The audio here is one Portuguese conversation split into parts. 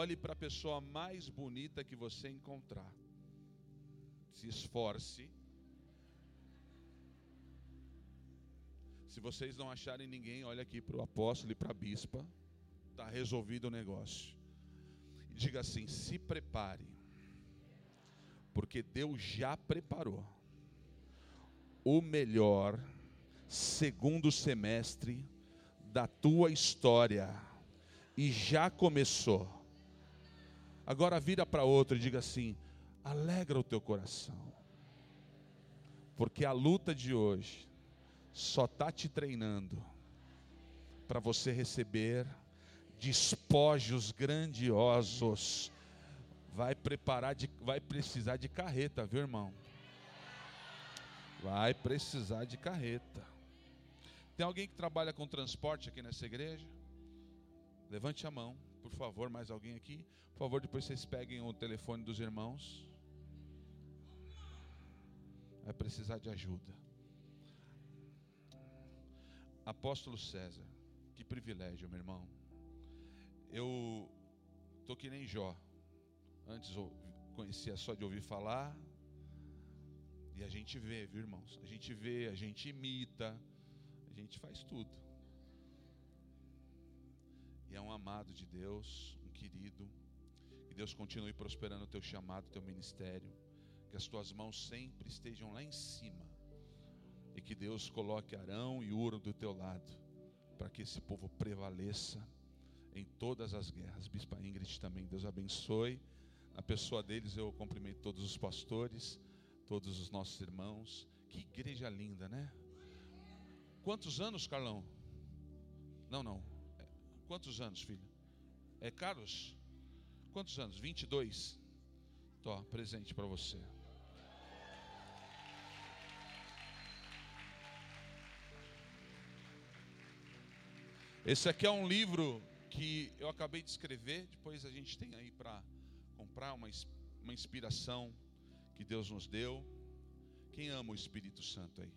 Olhe para a pessoa mais bonita que você encontrar. Se esforce. Se vocês não acharem ninguém, olhe aqui para o apóstolo e para a bispa. Está resolvido o negócio. E diga assim: se prepare. Porque Deus já preparou o melhor segundo semestre da tua história. E já começou. Agora vira para outro e diga assim: alegra o teu coração. Porque a luta de hoje só está te treinando para você receber despojos grandiosos. Vai preparar de, vai precisar de carreta, viu, irmão? Vai precisar de carreta. Tem alguém que trabalha com transporte aqui nessa igreja? Levante a mão, por favor, mais alguém aqui? Por favor, depois vocês peguem o telefone dos irmãos. Vai precisar de ajuda. Apóstolo César, que privilégio, meu irmão. Eu tô que nem Jó. Antes eu conhecia só de ouvir falar, e a gente vê, viu, irmãos? A gente vê, a gente imita, a gente faz tudo. E é um amado de Deus, um querido. Que Deus continue prosperando o teu chamado, o teu ministério. Que as tuas mãos sempre estejam lá em cima. E que Deus coloque Arão e Uro do teu lado. Para que esse povo prevaleça em todas as guerras. Bispa Ingrid também, Deus abençoe. Na pessoa deles eu cumprimento todos os pastores todos os nossos irmãos. Que igreja linda, né? Quantos anos, Carlão? Não, não. Quantos anos, filho? É Carlos? Quantos anos? 22. Tô, presente para você. Esse aqui é um livro que eu acabei de escrever. Depois a gente tem aí para comprar uma, uma inspiração que Deus nos deu. Quem ama o Espírito Santo aí?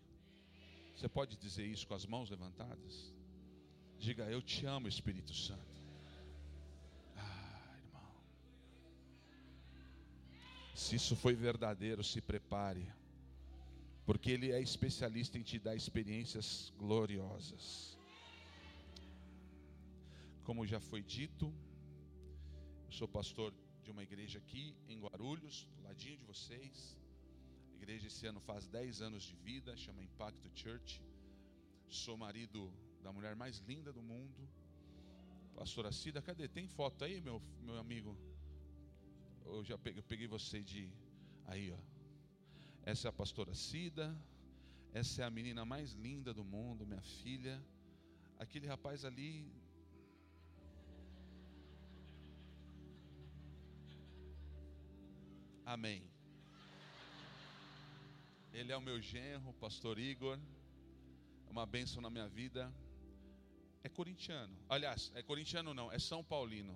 Você pode dizer isso com as mãos levantadas? Diga, eu te amo, Espírito Santo. Ah, irmão. Se isso foi verdadeiro, se prepare. Porque Ele é especialista em te dar experiências gloriosas. Como já foi dito, eu sou pastor de uma igreja aqui em Guarulhos, do ladinho de vocês. A igreja esse ano faz 10 anos de vida, chama Impacto Church. Sou marido da mulher mais linda do mundo. Pastora Cida, cadê? Tem foto aí, meu, meu amigo? Eu já peguei, peguei você de. Aí, ó. Essa é a pastora Cida. Essa é a menina mais linda do mundo, minha filha. Aquele rapaz ali Amém. Ele é o meu genro, pastor Igor. Uma bênção na minha vida. É corintiano. Aliás, é corintiano não, é São Paulino.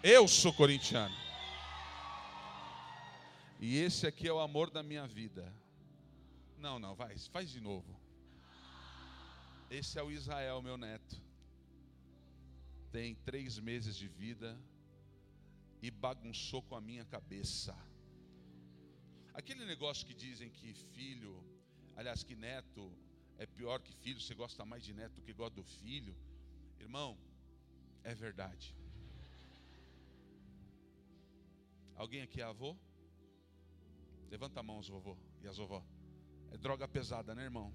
Eu sou corintiano. E esse aqui é o amor da minha vida. Não, não, vai, faz de novo. Esse é o Israel, meu neto. Tem três meses de vida e bagunçou com a minha cabeça. Aquele negócio que dizem que filho, aliás, que neto é pior que filho, você gosta mais de neto do que gosta do filho. Irmão, é verdade. Alguém aqui é avô? Levanta a mão, os vovô e as vovó. É droga pesada, né, irmão?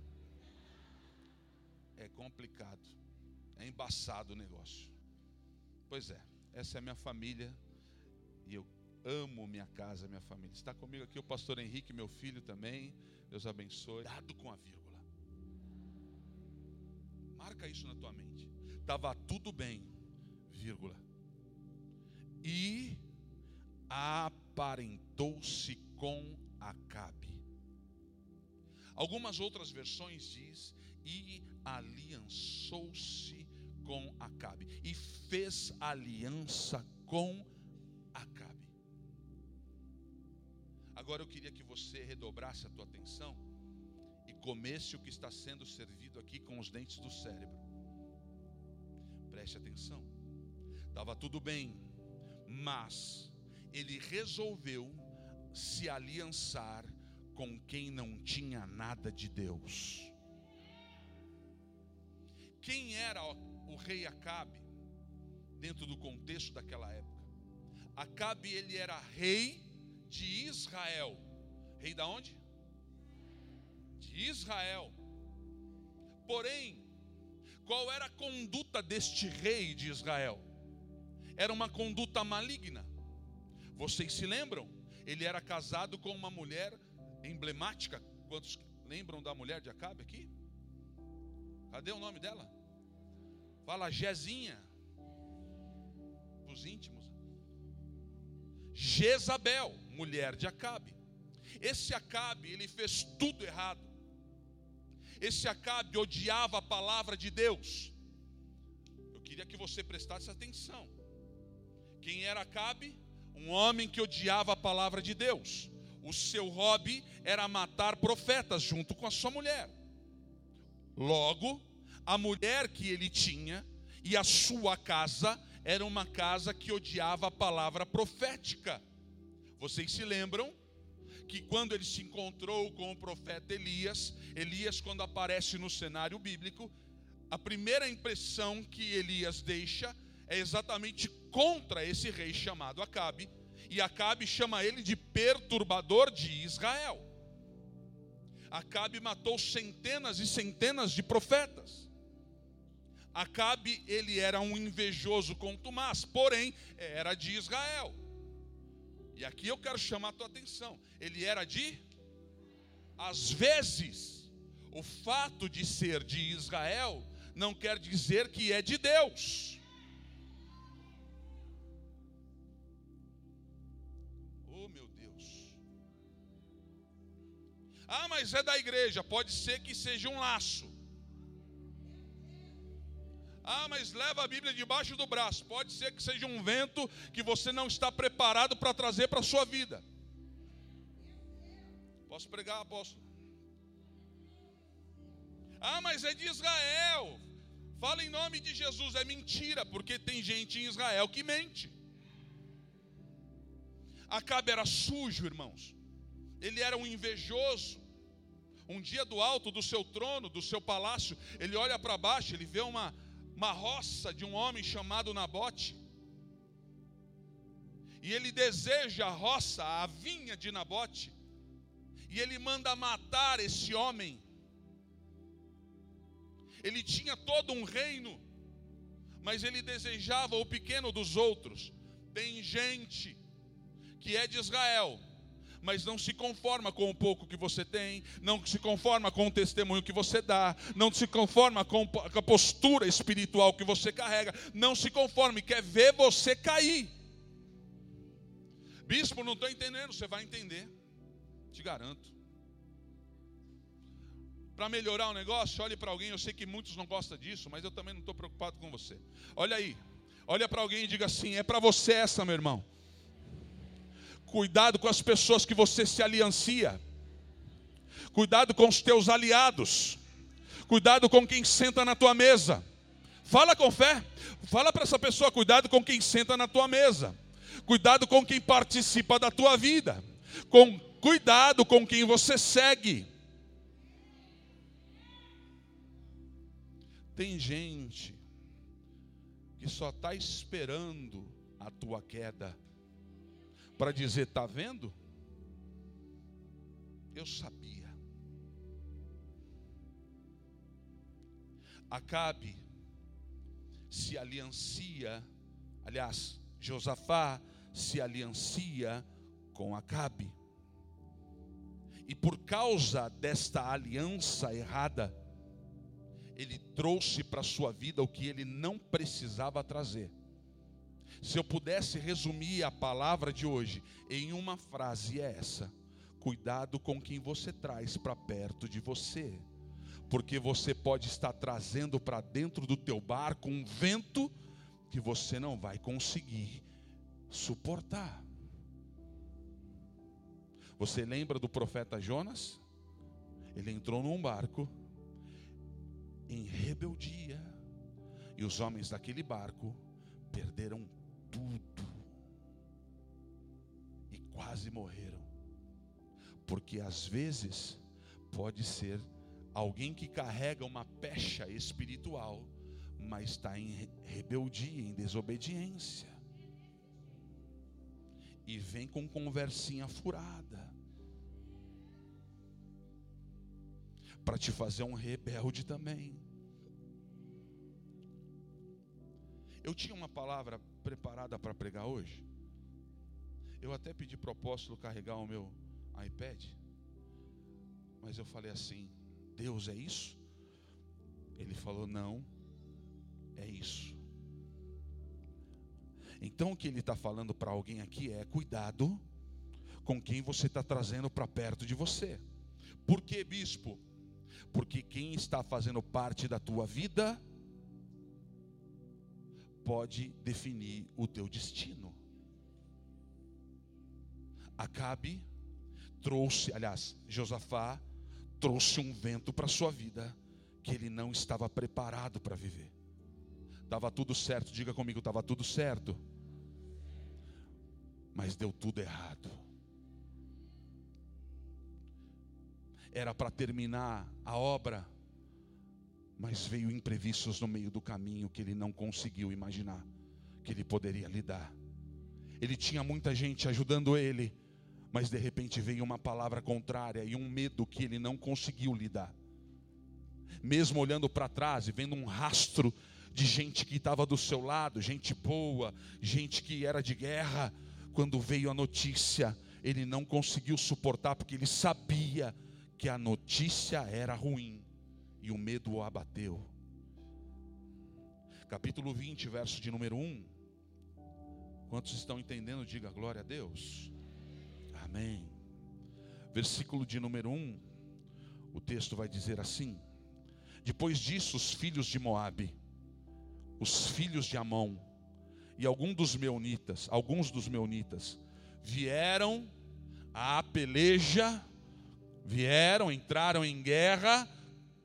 É complicado. É embaçado o negócio. Pois é, essa é a minha família. E eu amo minha casa, minha família. Está comigo aqui o pastor Henrique, meu filho também. Deus abençoe. Dado com a vírgula. Marca isso na tua mente. Tava tudo bem, vírgula. E aparentou-se com Acabe. Algumas outras versões diz e aliançou-se com Acabe e fez aliança com Acabe. Agora eu queria que você redobrasse a tua atenção e comesse o que está sendo servido aqui com os dentes do cérebro. Preste atenção. Estava tudo bem, mas ele resolveu se aliançar com quem não tinha nada de Deus. Quem era o rei Acabe dentro do contexto daquela época? Acabe ele era rei de Israel. Rei da onde? De Israel. Porém, qual era a conduta deste rei de Israel? Era uma conduta maligna. Vocês se lembram? Ele era casado com uma mulher emblemática. Quantos lembram da mulher de Acabe aqui? Cadê o nome dela? Fala Jezinha. Os íntimos. Jezabel, mulher de Acabe. Esse Acabe, ele fez tudo errado. Esse Acabe odiava a palavra de Deus. Eu queria que você prestasse atenção. Quem era Acabe? Um homem que odiava a palavra de Deus. O seu hobby era matar profetas junto com a sua mulher. Logo, a mulher que ele tinha e a sua casa era uma casa que odiava a palavra profética. Vocês se lembram que quando ele se encontrou com o profeta Elias, Elias, quando aparece no cenário bíblico, a primeira impressão que Elias deixa é exatamente contra esse rei chamado Acabe, e Acabe chama ele de perturbador de Israel. Acabe matou centenas e centenas de profetas. Acabe, ele era um invejoso contumaz, porém, era de Israel. E aqui eu quero chamar a tua atenção. Ele era de às vezes, o fato de ser de Israel não quer dizer que é de Deus. Oh, meu Deus. Ah, mas é da igreja, pode ser que seja um laço. Ah, mas leva a Bíblia debaixo do braço. Pode ser que seja um vento que você não está preparado para trazer para a sua vida. Posso pregar, apóstolo? Ah, mas é de Israel. Fala em nome de Jesus. É mentira, porque tem gente em Israel que mente. Acabe era sujo, irmãos. Ele era um invejoso. Um dia do alto do seu trono, do seu palácio, ele olha para baixo, ele vê uma, uma roça de um homem chamado Nabote. E ele deseja a roça, a vinha de Nabote. E ele manda matar esse homem. Ele tinha todo um reino, mas ele desejava o pequeno dos outros. Tem gente que é de Israel, mas não se conforma com o pouco que você tem, não se conforma com o testemunho que você dá, não se conforma com a postura espiritual que você carrega, não se conforma e quer ver você cair. Bispo, não estou entendendo, você vai entender, te garanto. Para melhorar o negócio, olhe para alguém. Eu sei que muitos não gostam disso, mas eu também não estou preocupado com você. Olha aí, olha para alguém e diga assim: é para você essa, meu irmão. Cuidado com as pessoas que você se aliancia. Cuidado com os teus aliados. Cuidado com quem senta na tua mesa. Fala com fé. Fala para essa pessoa: cuidado com quem senta na tua mesa. Cuidado com quem participa da tua vida. Com cuidado com quem você segue. Tem gente que só está esperando a tua queda para dizer: está vendo? Eu sabia. Acabe se aliancia, aliás, Josafá se aliancia com Acabe. E por causa desta aliança errada, ele trouxe para a sua vida o que ele não precisava trazer. Se eu pudesse resumir a palavra de hoje em uma frase, é essa: cuidado com quem você traz para perto de você, porque você pode estar trazendo para dentro do teu barco um vento que você não vai conseguir suportar. Você lembra do profeta Jonas? Ele entrou num barco em rebeldia, e os homens daquele barco perderam tudo e quase morreram. Porque às vezes pode ser alguém que carrega uma pecha espiritual, mas está em rebeldia, em desobediência. E vem com conversinha furada. Para te fazer um rebelde também. Eu tinha uma palavra preparada para pregar hoje. Eu até pedi para o apóstolo carregar o meu iPad. Mas eu falei assim: Deus é isso? Ele falou: Não, é isso. Então o que ele está falando para alguém aqui é: cuidado com quem você está trazendo para perto de você. Por que, bispo? Porque quem está fazendo parte da tua vida pode definir o teu destino. Acabe trouxe, aliás, Josafá trouxe um vento para sua vida que ele não estava preparado para viver. Estava tudo certo, diga comigo, estava tudo certo. Mas deu tudo errado. Era para terminar a obra, mas veio imprevistos no meio do caminho que ele não conseguiu imaginar que ele poderia lidar. Ele tinha muita gente ajudando ele, mas de repente veio uma palavra contrária e um medo que ele não conseguiu lidar. Mesmo olhando para trás e vendo um rastro de gente que estava do seu lado, gente boa, gente que era de guerra, quando veio a notícia, ele não conseguiu suportar porque ele sabia que a notícia era ruim e o medo o abateu. Capítulo 20, verso de número 1. Quantos estão entendendo? Diga glória a Deus. Amém. Versículo de número 1, o texto vai dizer assim: Depois disso, os filhos de Moabe, os filhos de Amon e alguns dos meunitas, alguns dos meunitas vieram à peleja, vieram, entraram em guerra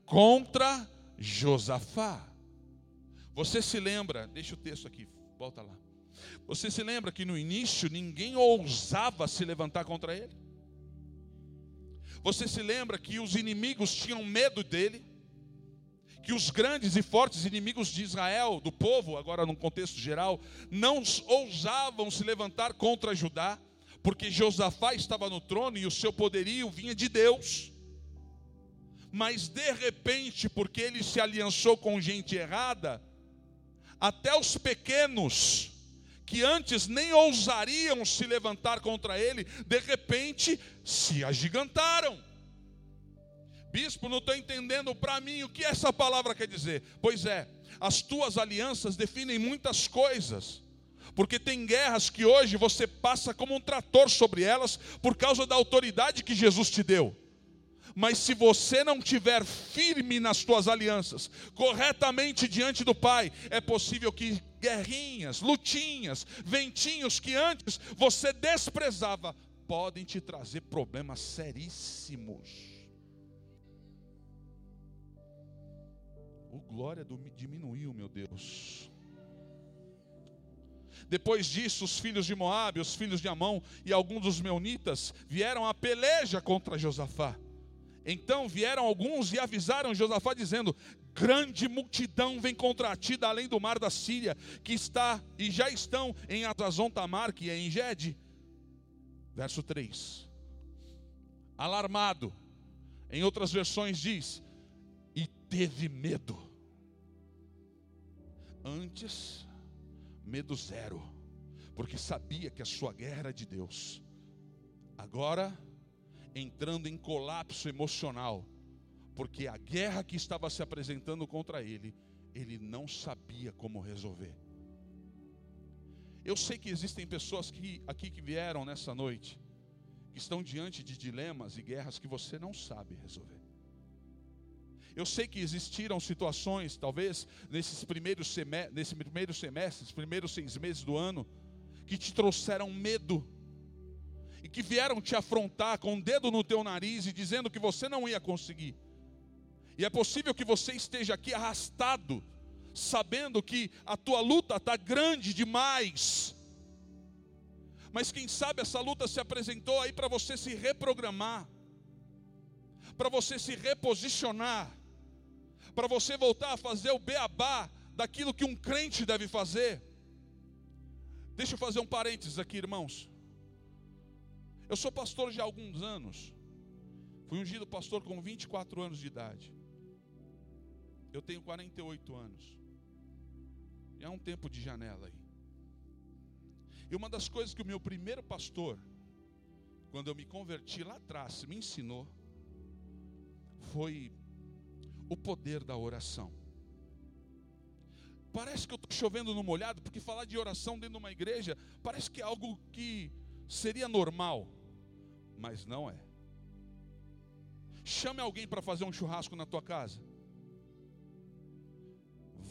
contra Josafá. Você se lembra, deixa o texto aqui, volta lá. Você se lembra que no início ninguém ousava se levantar contra ele? Você se lembra que os inimigos tinham medo dele? Que os grandes e fortes inimigos de Israel, do povo, agora num contexto geral, não ousavam se levantar contra Judá, porque Josafá estava no trono e o seu poderio vinha de Deus. Mas de repente, porque ele se aliançou com gente errada, até os pequenos, que antes nem ousariam se levantar contra ele, de repente se agigantaram. Bispo, não estou entendendo para mim o que essa palavra quer dizer. Pois é, as tuas alianças definem muitas coisas. Porque tem guerras que hoje você passa como um trator sobre elas por causa da autoridade que Jesus te deu. Mas se você não tiver firme nas tuas alianças, corretamente diante do Pai, é possível que guerrinhas, lutinhas, ventinhos que antes você desprezava, podem te trazer problemas seríssimos. O glória do, diminuiu, meu Deus. Depois disso, os filhos de Moabe, os filhos de Amão e alguns dos meunitas vieram à peleja contra Josafá. Então vieram alguns e avisaram Josafá, dizendo: Grande multidão vem contra ti da além do mar da Síria, que está e já estão em Azazon Tamar, que é em Gede. Verso 3. Alarmado, em outras versões diz: E teve medo. Antes, medo zero, porque sabia que a sua guerra era de Deus. Agora, entrando em colapso emocional, porque a guerra que estava se apresentando contra ele, ele não sabia como resolver. Eu sei que existem pessoas que, aqui que vieram nessa noite, que estão diante de dilemas e guerras que você não sabe resolver. Eu sei que existiram situações, talvez nesses primeiros semestres, nesse primeiro semestre, primeiros seis meses do ano, que te trouxeram medo e que vieram te afrontar com o um dedo no teu nariz e dizendo que você não ia conseguir. E é possível que você esteja aqui arrastado, sabendo que a tua luta está grande demais. Mas quem sabe essa luta se apresentou aí para você se reprogramar, para você se reposicionar, para você voltar a fazer o beabá daquilo que um crente deve fazer. Deixa eu fazer um parênteses aqui, irmãos. Eu sou pastor já há alguns anos. Fui ungido pastor com 24 anos de idade. Eu tenho 48 anos. E há um tempo de janela aí. E uma das coisas que o meu primeiro pastor, quando eu me converti lá atrás, me ensinou, foi o poder da oração. Parece que eu estou chovendo no molhado, porque falar de oração dentro de uma igreja parece que é algo que seria normal mas não é. Chame alguém para fazer um churrasco na tua casa.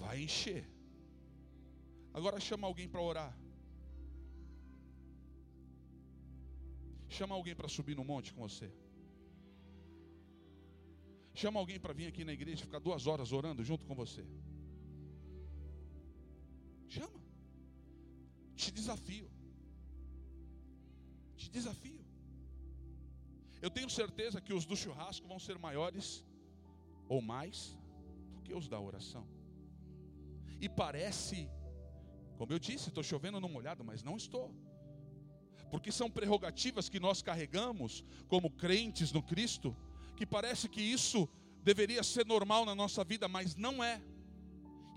Vai encher. Agora chama alguém para orar. Chama alguém para subir no monte com você. Chama alguém para vir aqui na igreja e ficar duas horas orando junto com você. Chama. Te desafio. Te desafio. Eu tenho certeza que os do churrasco vão ser maiores ou mais do que os da oração. E parece, como eu disse, estou chovendo no molhado, mas não estou. Porque são prerrogativas que nós carregamos como crentes no Cristo, que parece que isso deveria ser normal na nossa vida, mas não é.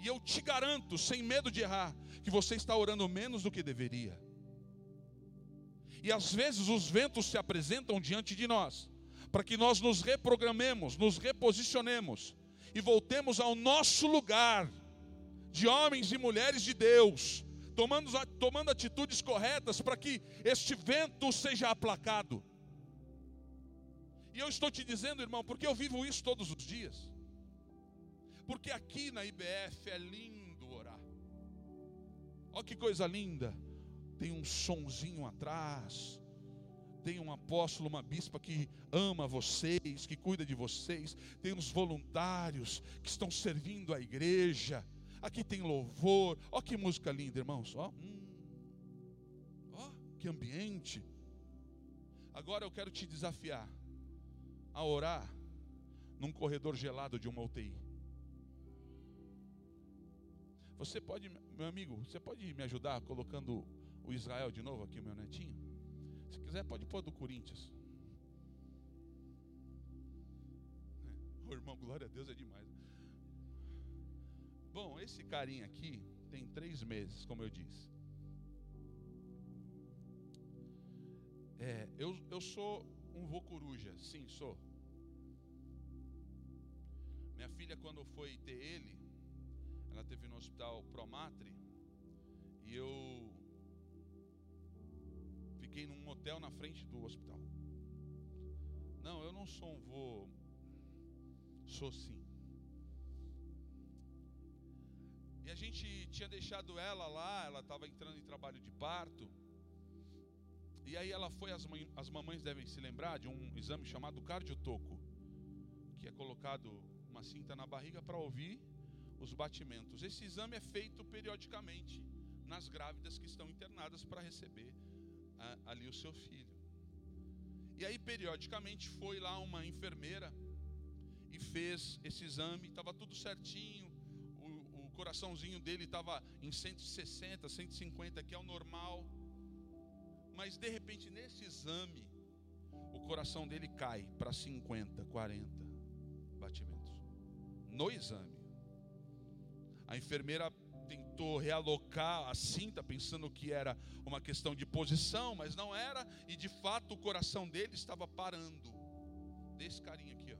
E eu te garanto, sem medo de errar, que você está orando menos do que deveria. E às vezes os ventos se apresentam diante de nós, para que nós nos reprogramemos, nos reposicionemos e voltemos ao nosso lugar de homens e mulheres de Deus, tomando, tomando atitudes corretas para que este vento seja aplacado. E eu estou te dizendo, irmão, porque eu vivo isso todos os dias. Porque aqui na IBF é lindo orar. Olha que coisa linda tem um sonzinho atrás, tem um apóstolo, uma bispa que ama vocês, que cuida de vocês, tem uns voluntários que estão servindo a igreja. Aqui tem louvor. Ó que música linda, irmãos. Ó, hum. ó que ambiente. Agora eu quero te desafiar a orar num corredor gelado de uma UTI. Você pode, meu amigo, você pode me ajudar colocando o Israel de novo aqui, o meu netinho. Se quiser, pode pôr do Corinthians. O irmão, glória a Deus, é demais. Bom, esse carinha aqui tem três meses, como eu disse. É, eu, eu sou um vô coruja, sim, sou. Minha filha, quando foi ter ele, ela teve no hospital Promatre, e eu fiquei num hotel na frente do hospital. Não, eu não sou um vô, sou sim. E a gente tinha deixado ela lá, ela estava entrando em trabalho de parto. E aí ela foi, as, mãe, as mamães devem se lembrar de um exame chamado cardiotoco, que é colocado uma cinta na barriga para ouvir os batimentos. Esse exame é feito periodicamente nas grávidas que estão internadas para receber ali o seu filho. E aí, periodicamente, foi lá uma enfermeira e fez esse exame, estava tudo certinho, o, o coraçãozinho dele estava em 160, 150, que é o normal. Mas de repente, nesse exame, o coração dele cai para 50, 40 batimentos. No exame. A enfermeira tentou realocar a cinta, pensando que era uma questão de posição, mas não era, e de fato o coração dele estava parando. Desse carinha aqui, ó.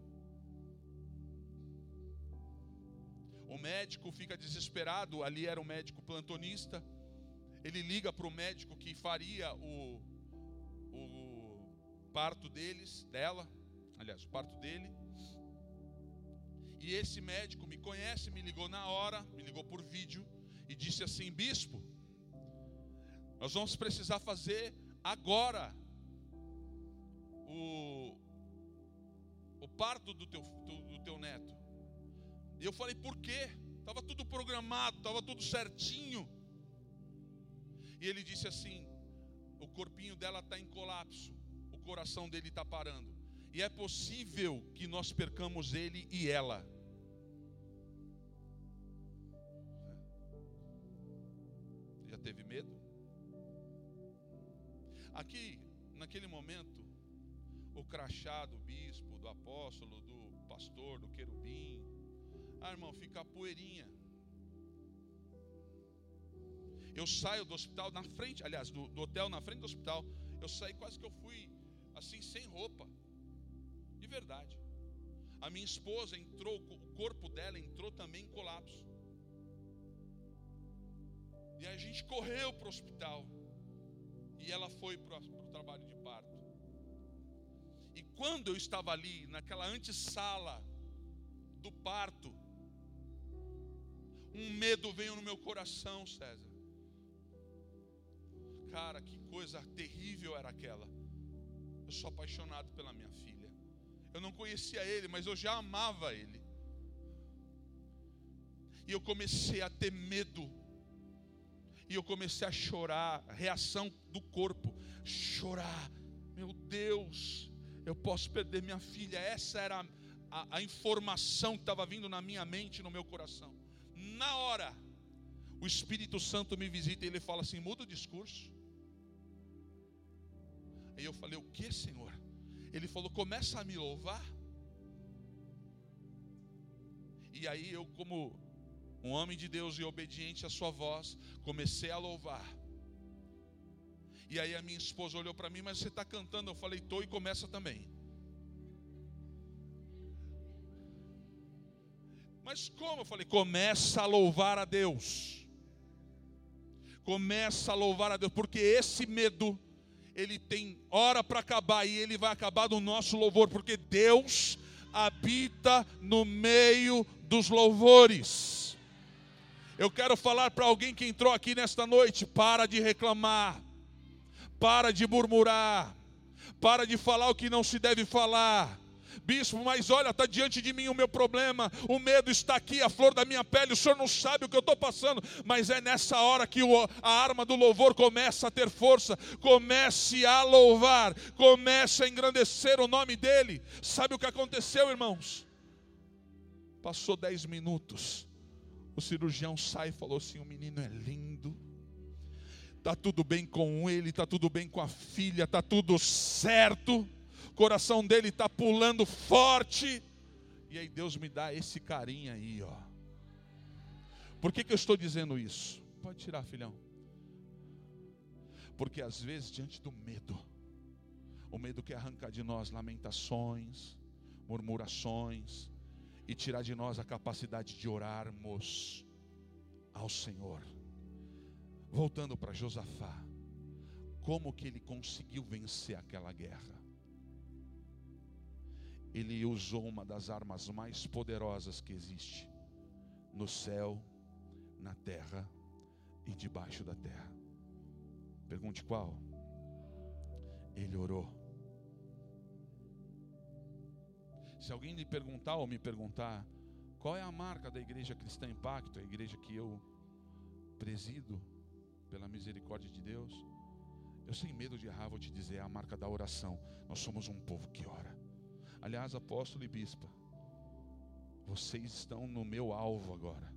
O médico fica desesperado, ali era um médico plantonista. Ele liga para o médico que faria o, o parto deles, dela, aliás, o parto dele. E esse médico me conhece, me ligou na hora, me ligou por vídeo e disse assim: Bispo, nós vamos precisar fazer agora o, o parto do teu, do, do teu neto. E eu falei, por quê? Estava tudo programado, estava tudo certinho. E ele disse assim: o corpinho dela está em colapso, o coração dele está parando. E é possível que nós percamos ele e ela. Teve medo? Aqui, naquele momento, o crachá do bispo, do apóstolo, do pastor, do querubim, ah, irmão, fica a poeirinha. Eu saio do hospital na frente, aliás, do, do hotel na frente do hospital. Eu saí quase que eu fui assim, sem roupa. De verdade. A minha esposa entrou, o corpo dela entrou também em colapso. E a gente correu para o hospital. E ela foi para o trabalho de parto. E quando eu estava ali, naquela antessala do parto, um medo veio no meu coração, César. Cara, que coisa terrível era aquela. Eu sou apaixonado pela minha filha. Eu não conhecia ele, mas eu já amava ele. E eu comecei a ter medo. E eu comecei a chorar, reação do corpo, chorar. Meu Deus, eu posso perder minha filha. Essa era a, a, informação que estava vindo na minha mente, no meu coração. Na hora, o Espírito Santo me visita e ele fala assim: muda o discurso. Aí eu falei: O que, Senhor? Ele falou: Começa a me louvar. E aí eu, como um homem de Deus e obediente à sua voz, comecei a louvar. E aí a minha esposa olhou para mim, mas você está cantando? Eu falei, tô e começa também. Mas como? Eu falei, começa a louvar a Deus. Começa a louvar a Deus, porque esse medo ele tem hora para acabar e ele vai acabar no nosso louvor, porque Deus habita no meio dos louvores. Eu quero falar para alguém que entrou aqui nesta noite: para de reclamar, para de murmurar, para de falar o que não se deve falar bispo, mas olha, está diante de mim o meu problema, o medo está aqui, a flor da minha pele, o senhor não sabe o que eu estou passando, mas é nessa hora que o, a arma do louvor começa a ter força, comece a louvar, comece a engrandecer o nome dele. Sabe o que aconteceu, irmãos? Passou dez minutos, o cirurgião sai e falou assim: o menino é lindo está tudo bem com ele, está tudo bem com a filha, está tudo certo coração dele está pulando forte. E aí Deus me dá esse carinho aí, ó. Por que, que eu estou dizendo isso? Pode tirar, filhão. Porque às vezes, diante do medo, o medo quer arrancar de nós lamentações, murmurações, e tirar de nós a capacidade de orarmos ao Senhor. Voltando para Josafá, como que ele conseguiu vencer aquela guerra? ele usou uma das armas mais poderosas que existe no céu, na terra e debaixo da terra. Pergunte qual? Ele orou. Se alguém lhe perguntar ou me perguntar, qual é a marca da Igreja Cristã Impacto, a igreja que eu presido pela misericórdia de Deus, eu sem medo de errar vou te dizer, é a marca da oração. Nós somos um povo que ora. Aliás, apóstolo e bispa, vocês estão no meu alvo agora.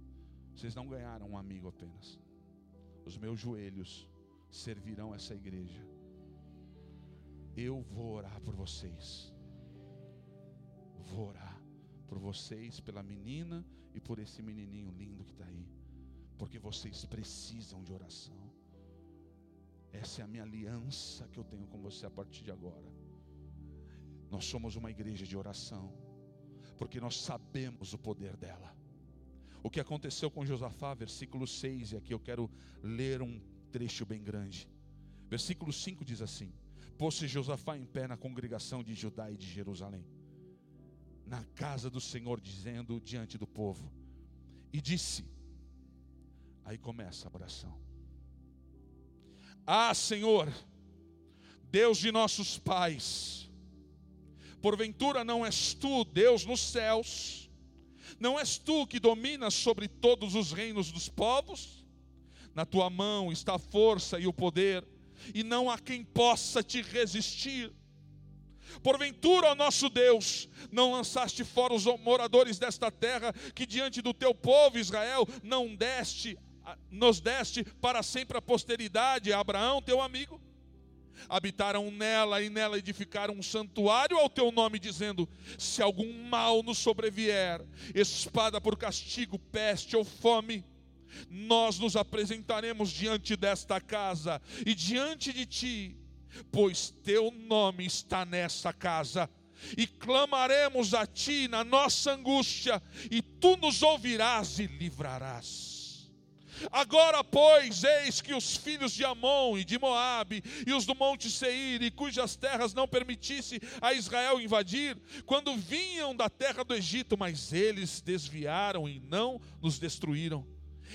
Vocês não ganharam um amigo apenas. Os meus joelhos servirão essa igreja. Eu vou orar por vocês. Vou orar por vocês, pela menina e por esse menininho lindo que está aí. Porque vocês precisam de oração. Essa é a minha aliança que eu tenho com você a partir de agora. Nós somos uma igreja de oração, porque nós sabemos o poder dela. O que aconteceu com Josafá, versículo 6, e aqui eu quero ler um trecho bem grande. Versículo 5 diz assim: Pôs-se Josafá em pé na congregação de Judá e de Jerusalém, na casa do Senhor, dizendo diante do povo, e disse: Aí começa a oração. Ah, Senhor, Deus de nossos pais, Porventura não és tu, Deus nos céus? Não és tu que dominas sobre todos os reinos dos povos? Na tua mão está a força e o poder, e não há quem possa te resistir. Porventura, ó nosso Deus, não lançaste fora os moradores desta terra, que diante do teu povo Israel não deste, nos deste para sempre a posteridade, a Abraão, teu amigo? Habitaram nela e nela edificaram um santuário ao teu nome, dizendo: Se algum mal nos sobrevier, espada por castigo, peste ou fome, nós nos apresentaremos diante desta casa e diante de ti pois teu nome está nessa casa. E clamaremos a ti na nossa angústia, e tu nos ouvirás e livrarás. Agora, pois, eis que os filhos de Amon e de Moabe e os do monte Seir, e cujas terras não permitisse a Israel invadir, quando vinham da terra do Egito, mas eles desviaram e não nos destruíram.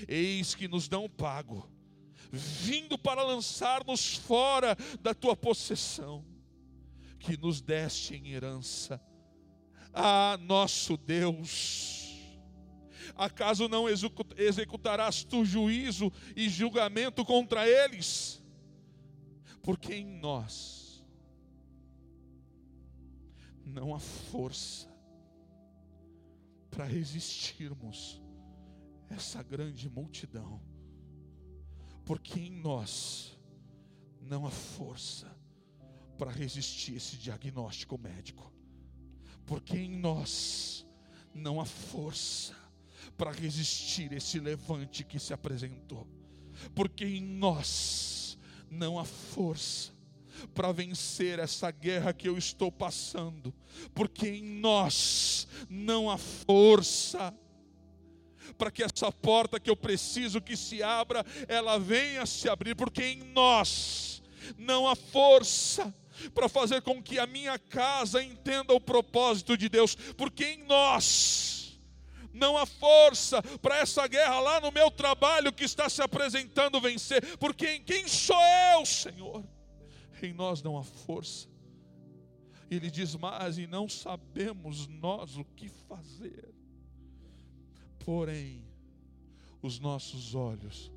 Eis que nos dão pago vindo para lançar-nos fora da tua possessão, que nos deste em herança. Ah, nosso Deus, acaso não executarás tu juízo e julgamento contra eles? Porque em nós não há força para resistirmos essa grande multidão porque em nós não há força para resistir esse diagnóstico médico. Porque em nós não há força para resistir esse levante que se apresentou. Porque em nós não há força para vencer essa guerra que eu estou passando. Porque em nós não há força para que essa porta que eu preciso que se abra, ela venha se abrir, porque em nós não há força para fazer com que a minha casa entenda o propósito de Deus, porque em nós não há força para essa guerra lá no meu trabalho que está se apresentando vencer, porque em quem sou eu, Senhor? Em nós não há força. Ele diz: Mas e não sabemos nós o que fazer porém, os nossos olhos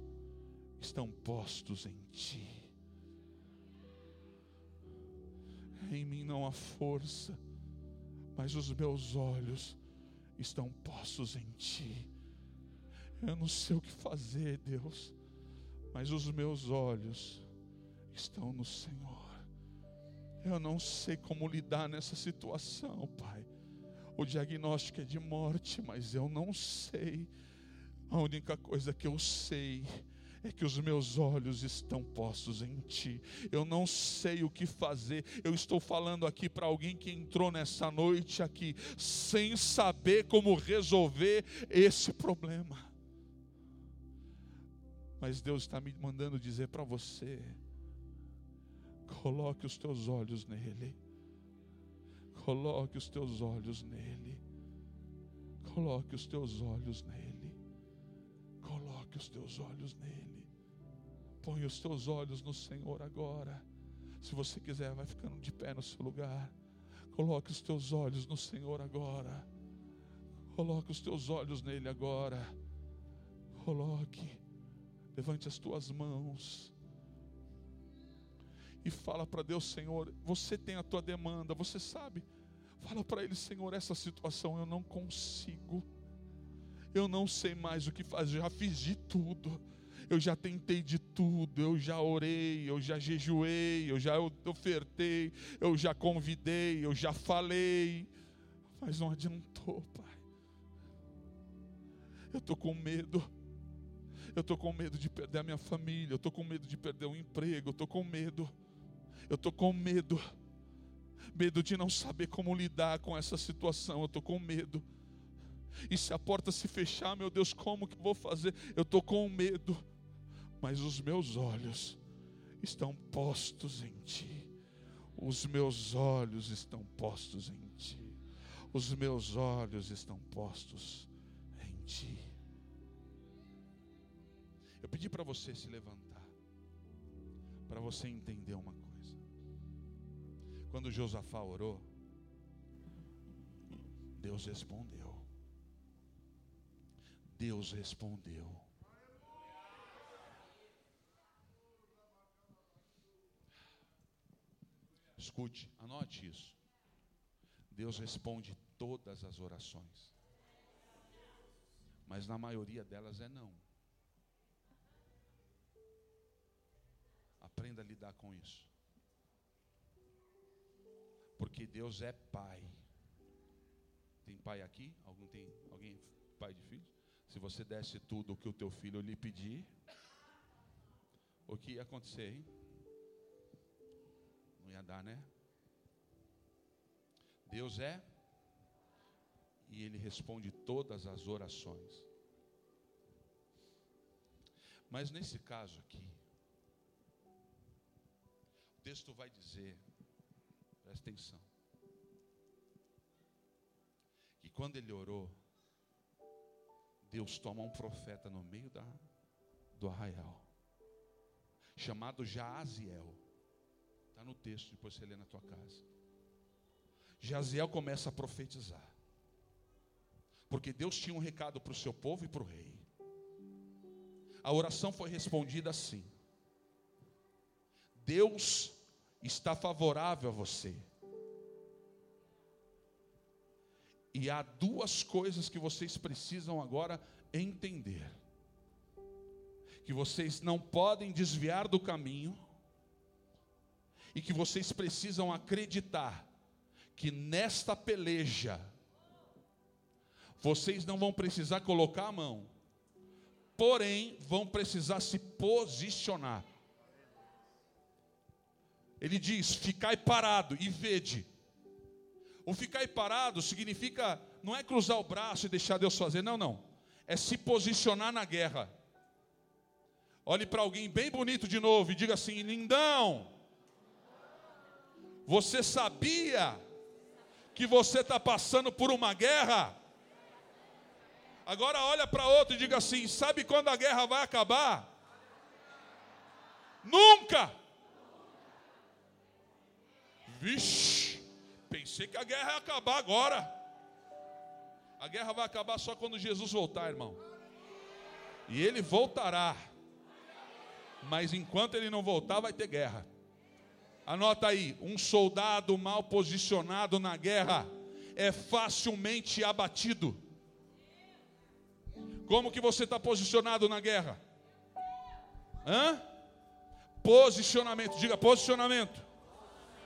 estão postos em Ti. Em mim não há força, mas os meus olhos estão postos em Ti. Eu não sei o que fazer, Deus, mas os meus olhos estão no Senhor. Eu não sei como lidar nessa situação, Pai o diagnóstico é de morte, mas eu não sei. A única coisa que eu sei é que os meus olhos estão postos em Ti. Eu não sei o que fazer. Eu estou falando aqui para alguém que entrou nessa noite aqui sem saber como resolver esse problema. Mas Deus está me mandando dizer para você: coloque os teus olhos nele. Coloque os teus olhos nele. Coloque os teus olhos nele. Coloque os teus olhos nele. Põe os teus olhos no Senhor agora. Se você quiser, vai ficando de pé no seu lugar. Coloque os teus olhos no Senhor agora. Coloque os teus olhos nele agora. Coloque. Levante as tuas mãos e fala para Deus, Senhor, você tem a tua demanda, você sabe. Fala para Ele, Senhor, essa situação eu não consigo. Eu não sei mais o que fazer, já fiz de tudo. Eu já tentei de tudo, eu já orei, eu já jejuei, eu já ofertei, eu já convidei, eu já falei, mas não adiantou, Pai. Eu estou com medo, eu estou com medo de perder a minha família, eu estou com medo de perder o emprego, eu estou com medo. Eu estou com medo. Medo de não saber como lidar com essa situação. Eu estou com medo. E se a porta se fechar, meu Deus, como que vou fazer? Eu estou com medo. Mas os meus olhos estão postos em Ti. Os meus olhos estão postos em Ti. Os meus olhos estão postos em Ti. Eu pedi para você se levantar, para você entender uma coisa. Quando Josafá orou, Deus respondeu. Deus respondeu. Escute, anote isso. Deus responde todas as orações. Mas na maioria delas é não. Aprenda a lidar com isso. Porque Deus é pai. Tem pai aqui? Alguém tem alguém pai de filhos? Se você desse tudo o que o teu filho lhe pedir, o que ia acontecer, hein? Não ia dar, né? Deus é e ele responde todas as orações. Mas nesse caso aqui, o texto vai dizer, presta atenção, que quando ele orou, Deus toma um profeta no meio da, do arraial, chamado Jaziel. Está no texto, depois você lê na tua casa. Jaziel começa a profetizar. Porque Deus tinha um recado para o seu povo e para o rei. A oração foi respondida assim: Deus está favorável a você. E há duas coisas que vocês precisam agora entender: que vocês não podem desviar do caminho, e que vocês precisam acreditar que nesta peleja, vocês não vão precisar colocar a mão, porém vão precisar se posicionar. Ele diz: ficai parado e vede. O ficar parado significa, não é cruzar o braço e deixar Deus fazer, não, não. É se posicionar na guerra. Olhe para alguém bem bonito de novo e diga assim: lindão, você sabia que você está passando por uma guerra? Agora olha para outro e diga assim: sabe quando a guerra vai acabar? Nunca! Vixe! Pensei que a guerra ia acabar agora. A guerra vai acabar só quando Jesus voltar, irmão. E ele voltará. Mas enquanto ele não voltar, vai ter guerra. Anota aí: um soldado mal posicionado na guerra é facilmente abatido. Como que você está posicionado na guerra? Hã? Posicionamento, diga posicionamento.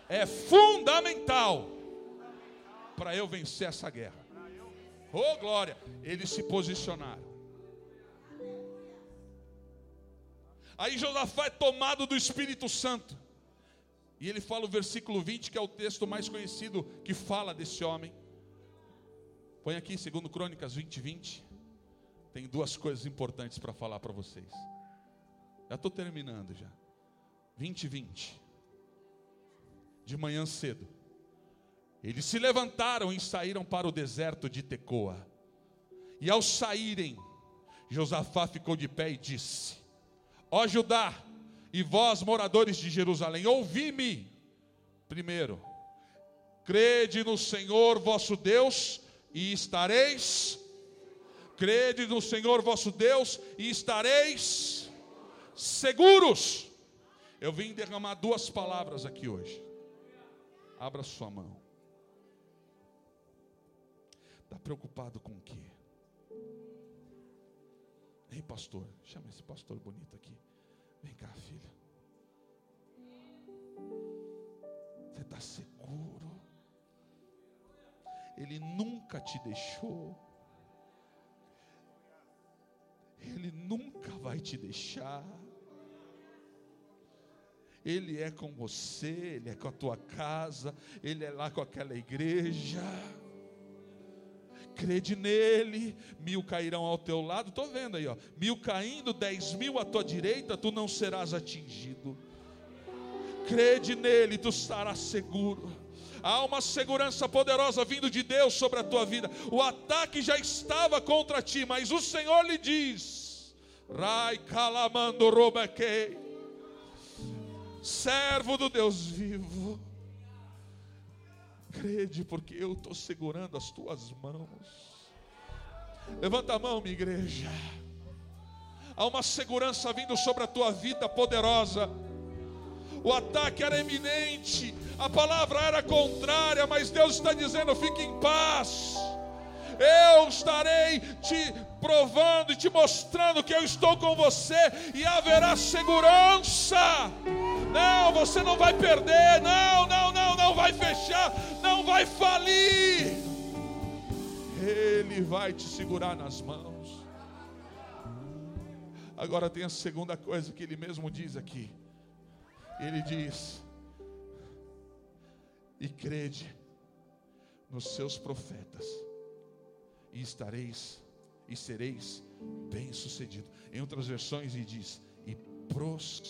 É fundamental para eu vencer essa guerra. Oh glória! Eles se posicionaram. Aí Josafá é tomado do Espírito Santo. E ele fala o versículo 20, que é o texto mais conhecido que fala desse homem. Põe aqui, segundo Crônicas 20, 20. Tem duas coisas importantes para falar para vocês. Já estou terminando já. 20, 20. De manhã cedo. Eles se levantaram e saíram para o deserto de Tecoa. E ao saírem, Josafá ficou de pé e disse: Ó Judá, e vós, moradores de Jerusalém, ouvi-me. Primeiro, crede no Senhor vosso Deus e estareis. Crede no Senhor vosso Deus e estareis seguros. Eu vim derramar duas palavras aqui hoje. Abra sua mão. Está preocupado com o quê? Ei, pastor, chama esse pastor bonito aqui. Vem cá, filha. Você está seguro? Ele nunca te deixou. Ele nunca vai te deixar. Ele é com você, Ele é com a tua casa, Ele é lá com aquela igreja crede nele, mil cairão ao teu lado, estou vendo aí, ó, mil caindo, dez mil à tua direita, tu não serás atingido. Crede nele, tu estarás seguro. Há uma segurança poderosa vindo de Deus sobre a tua vida. O ataque já estava contra ti, mas o Senhor lhe diz: Rai calamando robequei, servo do Deus vivo crede, porque eu estou segurando as tuas mãos. Levanta a mão, minha igreja. Há uma segurança vindo sobre a tua vida poderosa. O ataque era iminente, a palavra era contrária, mas Deus está dizendo: fique em paz. Eu estarei te provando e te mostrando que eu estou com você e haverá segurança. Não, você não vai perder. Não, não, não, não vai fechar. Não vai falir. Ele vai te segurar nas mãos. Agora tem a segunda coisa que ele mesmo diz aqui. Ele diz: E crede nos seus profetas, e estareis e sereis bem-sucedido. Em outras versões ele diz: E prosperareis.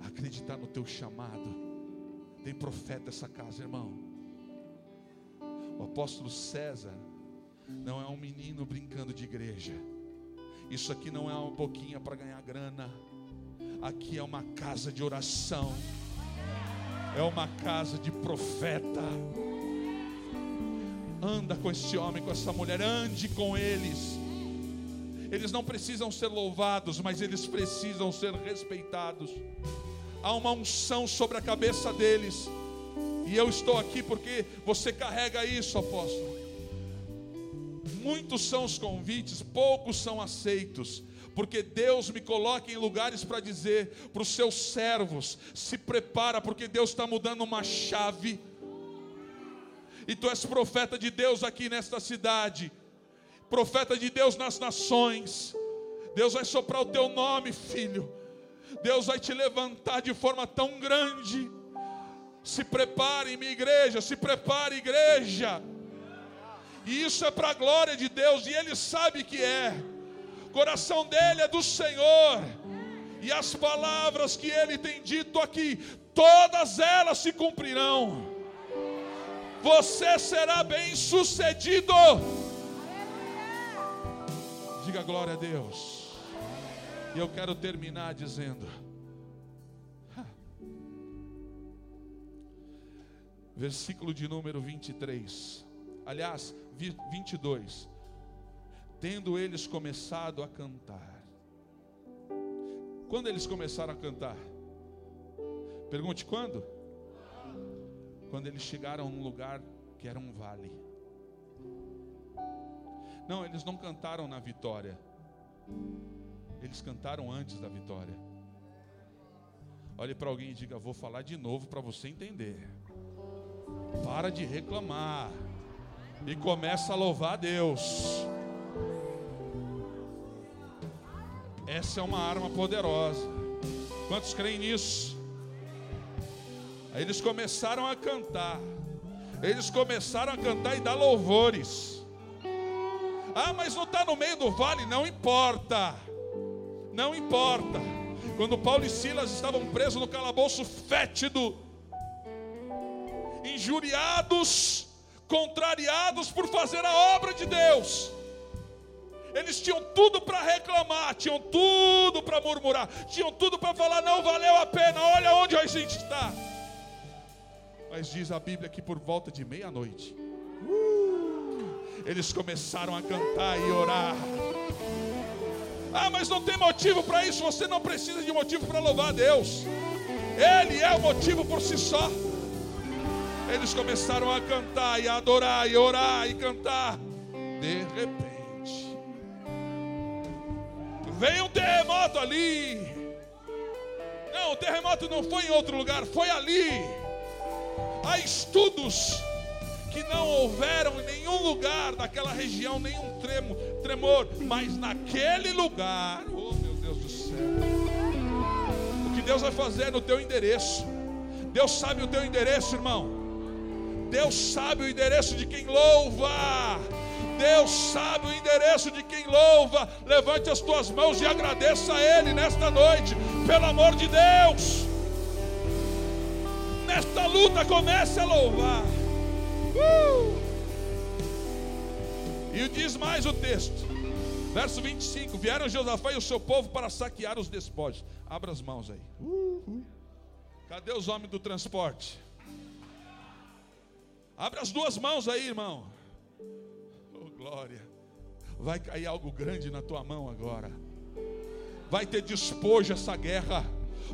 Acreditar no teu chamado. Tem profeta essa casa, irmão. O apóstolo César não é um menino brincando de igreja. Isso aqui não é uma boquinha para ganhar grana. Aqui é uma casa de oração. É uma casa de profeta. Anda com esse homem, com essa mulher, ande com eles. Eles não precisam ser louvados, mas eles precisam ser respeitados. Há uma unção sobre a cabeça deles. E eu estou aqui porque você carrega isso, apóstolo. Muitos são os convites, poucos são aceitos, porque Deus me coloca em lugares para dizer para os seus servos: se prepara, porque Deus está mudando uma chave. E tu és profeta de Deus aqui nesta cidade, profeta de Deus nas nações. Deus vai soprar o teu nome, filho. Deus vai te levantar de forma tão grande. Se prepare, minha igreja, se prepare, igreja. E isso é para a glória de Deus, e Ele sabe que é. Coração dele é do Senhor. E as palavras que Ele tem dito aqui, todas elas se cumprirão. Você será bem sucedido. Diga glória a Deus. E eu quero terminar dizendo: versículo de número 23. Aliás, 22. Tendo eles começado a cantar. Quando eles começaram a cantar? Pergunte quando? Quando eles chegaram a um lugar que era um vale. Não, eles não cantaram na vitória. Eles cantaram antes da vitória. Olhe para alguém e diga: Vou falar de novo para você entender. Para de reclamar e começa a louvar a Deus. Essa é uma arma poderosa. Quantos creem nisso? Aí eles começaram a cantar. Eles começaram a cantar e dar louvores. Ah, mas não está no meio do vale, não importa. Não importa. Quando Paulo e Silas estavam presos no calabouço fétido, injuriados, contrariados por fazer a obra de Deus. Eles tinham tudo para reclamar, tinham tudo para murmurar, tinham tudo para falar: não valeu a pena, olha onde a gente está. Mas diz a Bíblia que por volta de meia-noite, uh, eles começaram a cantar e orar. Ah, mas não tem motivo para isso, você não precisa de motivo para louvar Deus, Ele é o motivo por si só. Eles começaram a cantar e a adorar e orar e cantar. De repente, veio um terremoto ali. Não, o terremoto não foi em outro lugar, foi ali. Há estudos que não houveram em nenhum lugar daquela região nenhum tremo, tremor, mas naquele lugar, oh meu Deus do céu, o que Deus vai fazer no teu endereço? Deus sabe o teu endereço, irmão. Deus sabe o endereço de quem louva. Deus sabe o endereço de quem louva. Levante as tuas mãos e agradeça a Ele nesta noite, pelo amor de Deus. Nesta luta, comece a louvar. Uh! E diz mais o texto, verso 25: Vieram Josafá e o seu povo para saquear os despojos. Abra as mãos aí. Uh. Cadê os homens do transporte? Abre as duas mãos aí, irmão. Glória. Vai cair algo grande na tua mão agora. Vai ter despojo essa guerra.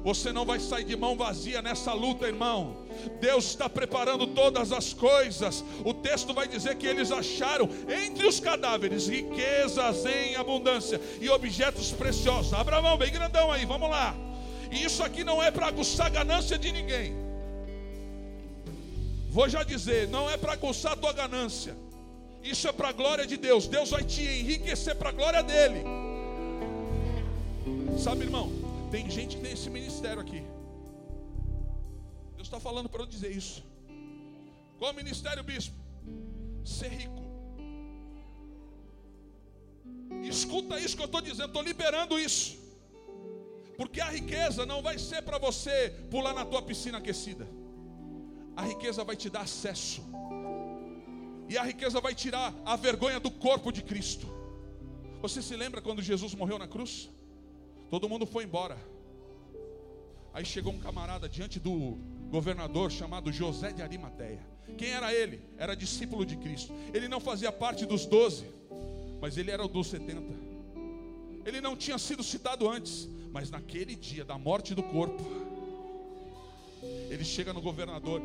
Você não vai sair de mão vazia nessa luta, irmão. Deus está preparando todas as coisas. O texto vai dizer que eles acharam entre os cadáveres riquezas em abundância e objetos preciosos. Abra a mão, bem grandão aí, vamos lá. E isso aqui não é para aguçar a ganância de ninguém. Vou já dizer, não é para aguçar a tua ganância. Isso é para a glória de Deus. Deus vai te enriquecer para a glória dele. Sabe, irmão? Tem gente que tem esse ministério aqui. Deus está falando para eu dizer isso. Qual ministério, bispo? Ser rico. Escuta isso que eu estou dizendo, estou liberando isso. Porque a riqueza não vai ser para você pular na tua piscina aquecida. A riqueza vai te dar acesso. E a riqueza vai tirar a vergonha do corpo de Cristo. Você se lembra quando Jesus morreu na cruz? Todo mundo foi embora. Aí chegou um camarada diante do governador chamado José de Arimateia. Quem era ele? Era discípulo de Cristo. Ele não fazia parte dos doze, mas ele era o dos setenta. Ele não tinha sido citado antes, mas naquele dia da morte do corpo, ele chega no governador.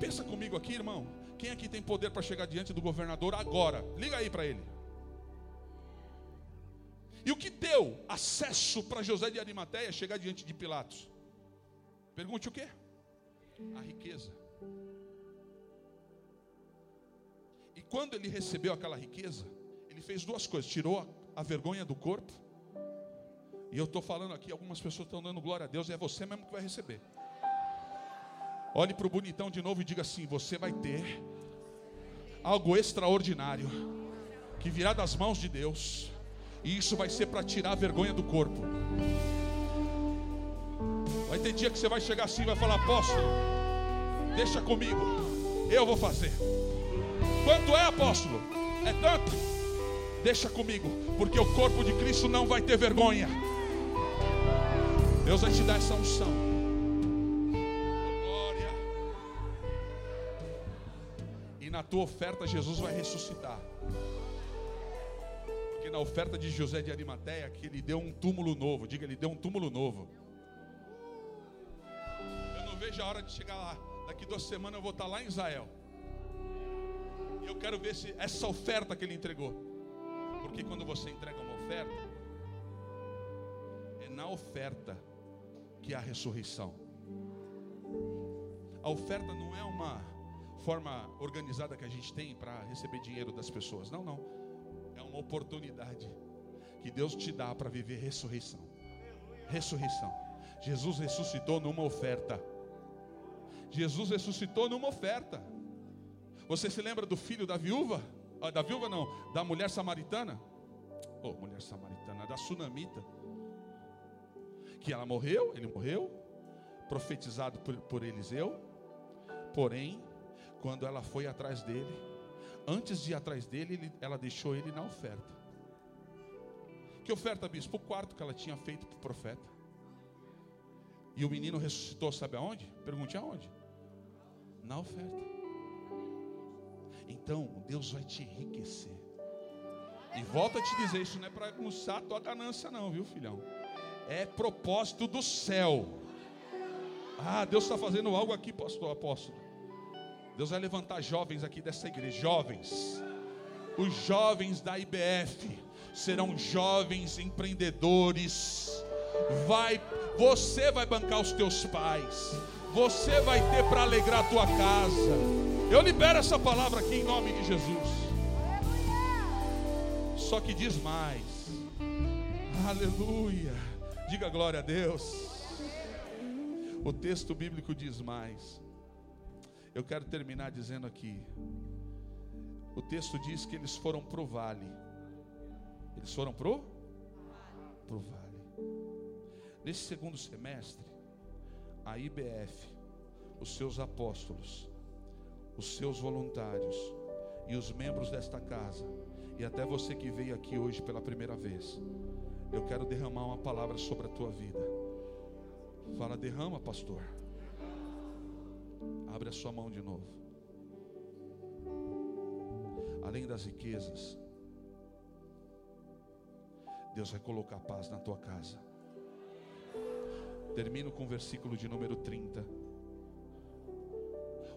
Pensa comigo aqui, irmão. Quem aqui tem poder para chegar diante do governador agora? Liga aí para ele. E o que deu acesso para José de Arimateia chegar diante de Pilatos? Pergunte o que? A riqueza. E quando ele recebeu aquela riqueza, ele fez duas coisas: tirou a, a vergonha do corpo. E eu estou falando aqui, algumas pessoas estão dando glória a Deus, e é você mesmo que vai receber. Olhe para o bonitão de novo e diga assim: Você vai ter algo extraordinário que virá das mãos de Deus e isso vai ser para tirar a vergonha do corpo. Vai ter dia que você vai chegar assim e vai falar: Apóstolo, deixa comigo, eu vou fazer. Quanto é, apóstolo? É tanto. Deixa comigo, porque o corpo de Cristo não vai ter vergonha. Deus vai te dar essa unção. E na tua oferta, Jesus vai ressuscitar na oferta de José de Arimateia que ele deu um túmulo novo. Diga, ele deu um túmulo novo. Eu não vejo a hora de chegar lá. Daqui duas semanas eu vou estar lá em Israel. E eu quero ver se essa oferta que ele entregou. Porque quando você entrega uma oferta, é na oferta que há a ressurreição. A oferta não é uma forma organizada que a gente tem para receber dinheiro das pessoas. Não, não uma oportunidade que Deus te dá para viver ressurreição. Ressurreição. Jesus ressuscitou numa oferta. Jesus ressuscitou numa oferta. Você se lembra do filho da viúva? Ah, da viúva não, da mulher samaritana? Oh, mulher samaritana, da sunamita. Que ela morreu, ele morreu, profetizado por, por Eliseu. Porém, quando ela foi atrás dele, Antes de ir atrás dele, ele, ela deixou ele na oferta. Que oferta, bispo? O quarto que ela tinha feito para o profeta. E o menino ressuscitou, sabe aonde? Pergunte aonde? Na oferta. Então, Deus vai te enriquecer. E volta a te dizer, isso não é para aguçar a tua ganância, não, viu, filhão? É propósito do céu. Ah, Deus está fazendo algo aqui, pastor apóstolo. Deus vai levantar jovens aqui dessa igreja, jovens. Os jovens da IBF serão jovens empreendedores. Vai, você vai bancar os teus pais. Você vai ter para alegrar a tua casa. Eu libero essa palavra aqui em nome de Jesus. Só que diz mais. Aleluia. Diga glória a Deus. O texto bíblico diz mais. Eu quero terminar dizendo aqui. O texto diz que eles foram pro vale. Eles foram pro pro vale. Nesse segundo semestre, a IBF, os seus apóstolos, os seus voluntários e os membros desta casa, e até você que veio aqui hoje pela primeira vez, eu quero derramar uma palavra sobre a tua vida. Fala, derrama, pastor. Abre a sua mão de novo. Além das riquezas, Deus vai colocar paz na tua casa. Termino com o versículo de número 30.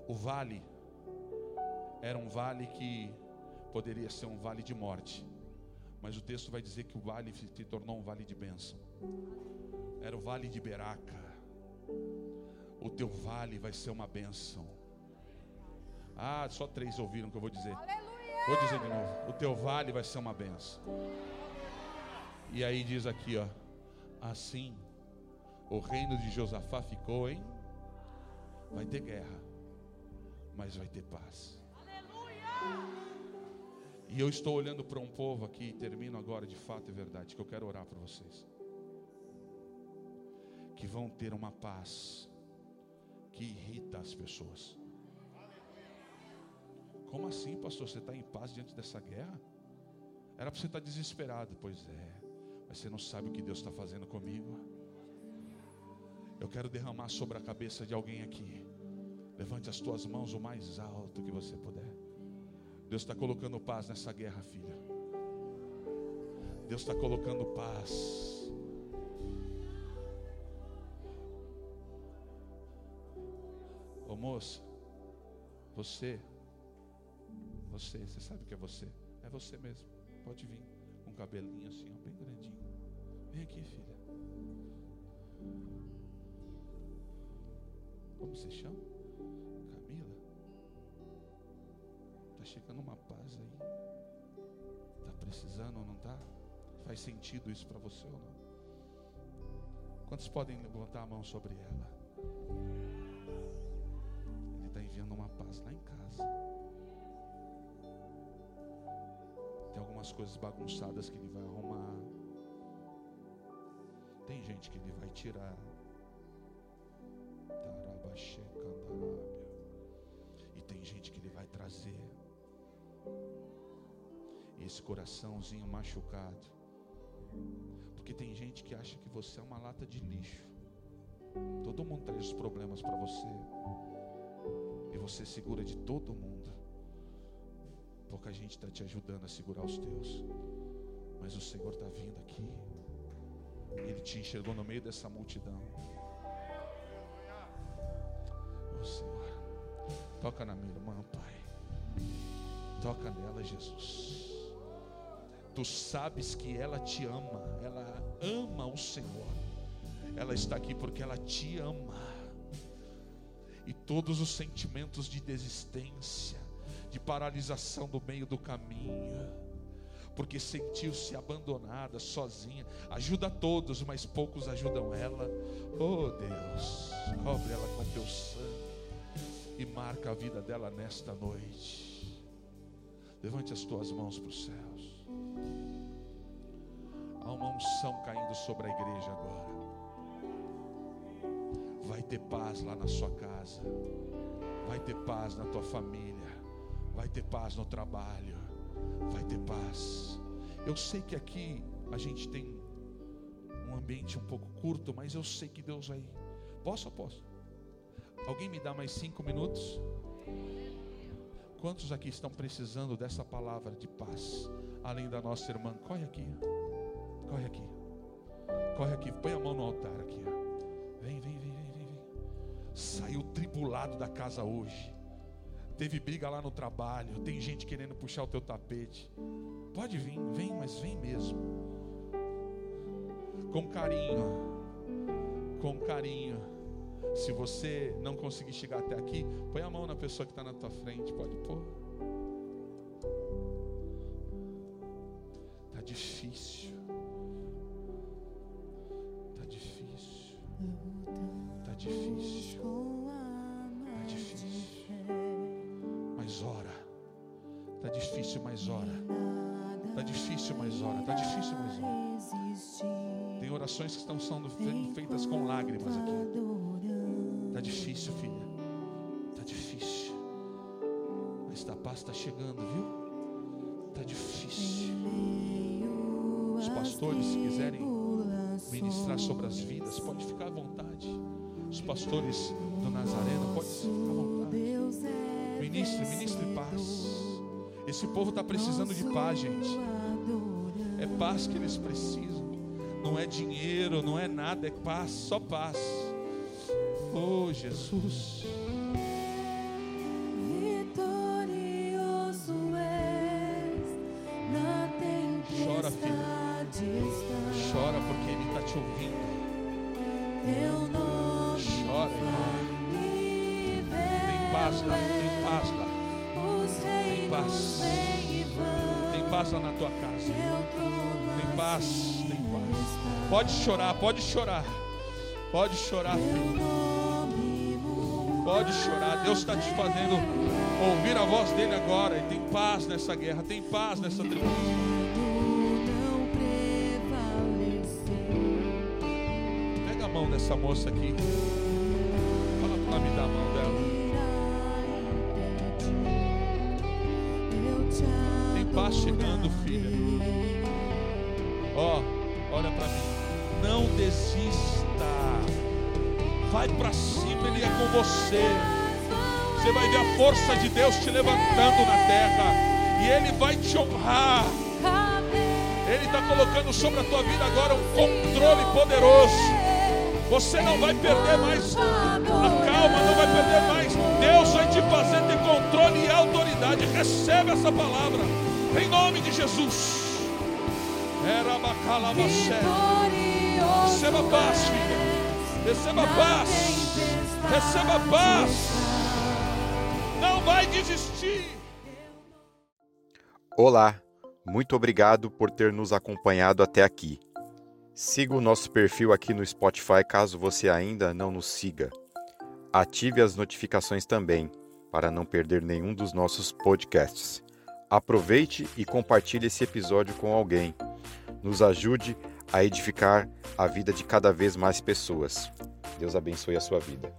O vale era um vale que poderia ser um vale de morte, mas o texto vai dizer que o vale se tornou um vale de bênção. Era o vale de Beraca. O teu vale vai ser uma bênção. Ah, só três ouviram o que eu vou dizer. Aleluia! Vou dizer de novo. O teu vale vai ser uma bênção. E aí diz aqui, ó. Assim, o reino de Josafá ficou em. Vai ter guerra, mas vai ter paz. E eu estou olhando para um povo aqui, termino agora de fato e verdade, que eu quero orar por vocês. Que vão ter uma paz que irrita as pessoas. Como assim, pastor? Você está em paz diante dessa guerra? Era para você estar tá desesperado. Pois é, mas você não sabe o que Deus está fazendo comigo. Eu quero derramar sobre a cabeça de alguém aqui. Levante as tuas mãos o mais alto que você puder. Deus está colocando paz nessa guerra, filha. Deus está colocando paz. Moça, você, você, você sabe que é você? É você mesmo. Pode vir com um cabelinho assim, ó, bem grandinho. Vem aqui, filha. Como você chama? chegando uma paz aí. Está precisando ou não está? Faz sentido isso para você ou não? Quantos podem levantar a mão sobre ela? Enviando uma paz lá em casa. Tem algumas coisas bagunçadas que ele vai arrumar. Tem gente que ele vai tirar. E tem gente que ele vai trazer esse coraçãozinho machucado. Porque tem gente que acha que você é uma lata de lixo. Todo mundo traz os problemas para você. E você segura de todo mundo. Pouca gente está te ajudando a segurar os teus. Mas o Senhor está vindo aqui. Ele te enxergou no meio dessa multidão. Oh Senhor, toca na minha irmã, Pai. Toca nela, Jesus. Tu sabes que ela te ama, ela ama o Senhor. Ela está aqui porque ela te ama. E todos os sentimentos de desistência, de paralisação do meio do caminho, porque sentiu-se abandonada, sozinha. Ajuda todos, mas poucos ajudam ela. Oh Deus, cobre ela com teu sangue e marca a vida dela nesta noite. Levante as tuas mãos para os céus. Há uma unção caindo sobre a igreja agora. Ter paz lá na sua casa. Vai ter paz na tua família. Vai ter paz no trabalho. Vai ter paz. Eu sei que aqui a gente tem um ambiente um pouco curto, mas eu sei que Deus vai. Posso ou posso? Alguém me dá mais cinco minutos? Quantos aqui estão precisando dessa palavra de paz? Além da nossa irmã, corre aqui, corre aqui, corre aqui, põe a mão no altar aqui. Vem, vem, vem. Saiu tribulado da casa hoje. Teve briga lá no trabalho. Tem gente querendo puxar o teu tapete. Pode vir, vem, mas vem mesmo. Com carinho, com carinho se você não conseguir chegar até aqui, põe a mão na pessoa que está na tua frente. Pode pôr. Tá difícil. Tá difícil. Tá difícil. Difícil, mas ora. Tá difícil, mas ora. Tá difícil, mas ora. Tem orações que estão sendo feitas com lágrimas aqui. Está difícil, filha. Está difícil. Mas a paz está chegando, viu? Está difícil. Os pastores, se quiserem ministrar sobre as vidas, pode ficar à vontade. Os pastores do Nazareno, pode ficar à vontade. Esse povo está precisando de paz, gente. É paz que eles precisam. Não é dinheiro, não é nada, é paz, só paz. Oh, Jesus. Pode chorar, pode chorar. Pode chorar, filho. Pode chorar. Deus está te fazendo ouvir a voz dele agora. E tem paz nessa guerra, tem paz nessa tribulação. Pega a mão dessa moça aqui. Fala para me dar a mão dela. Tem paz chegando, filha. Ó, oh, olha para mim. Não desista. Vai para cima, Ele é com você. Você vai ver a força de Deus te levantando na terra. E Ele vai te honrar. Ele está colocando sobre a tua vida agora um controle poderoso. Você não vai perder mais a calma, não vai perder mais. Deus vai te fazer ter controle e autoridade. Receba essa palavra. Em nome de Jesus. Era Receba paz, filha. Receba paz. Receba paz. Não vai desistir. Olá, muito obrigado por ter nos acompanhado até aqui. Siga o nosso perfil aqui no Spotify caso você ainda não nos siga. Ative as notificações também para não perder nenhum dos nossos podcasts. Aproveite e compartilhe esse episódio com alguém. Nos ajude a edificar a vida de cada vez mais pessoas. Deus abençoe a sua vida.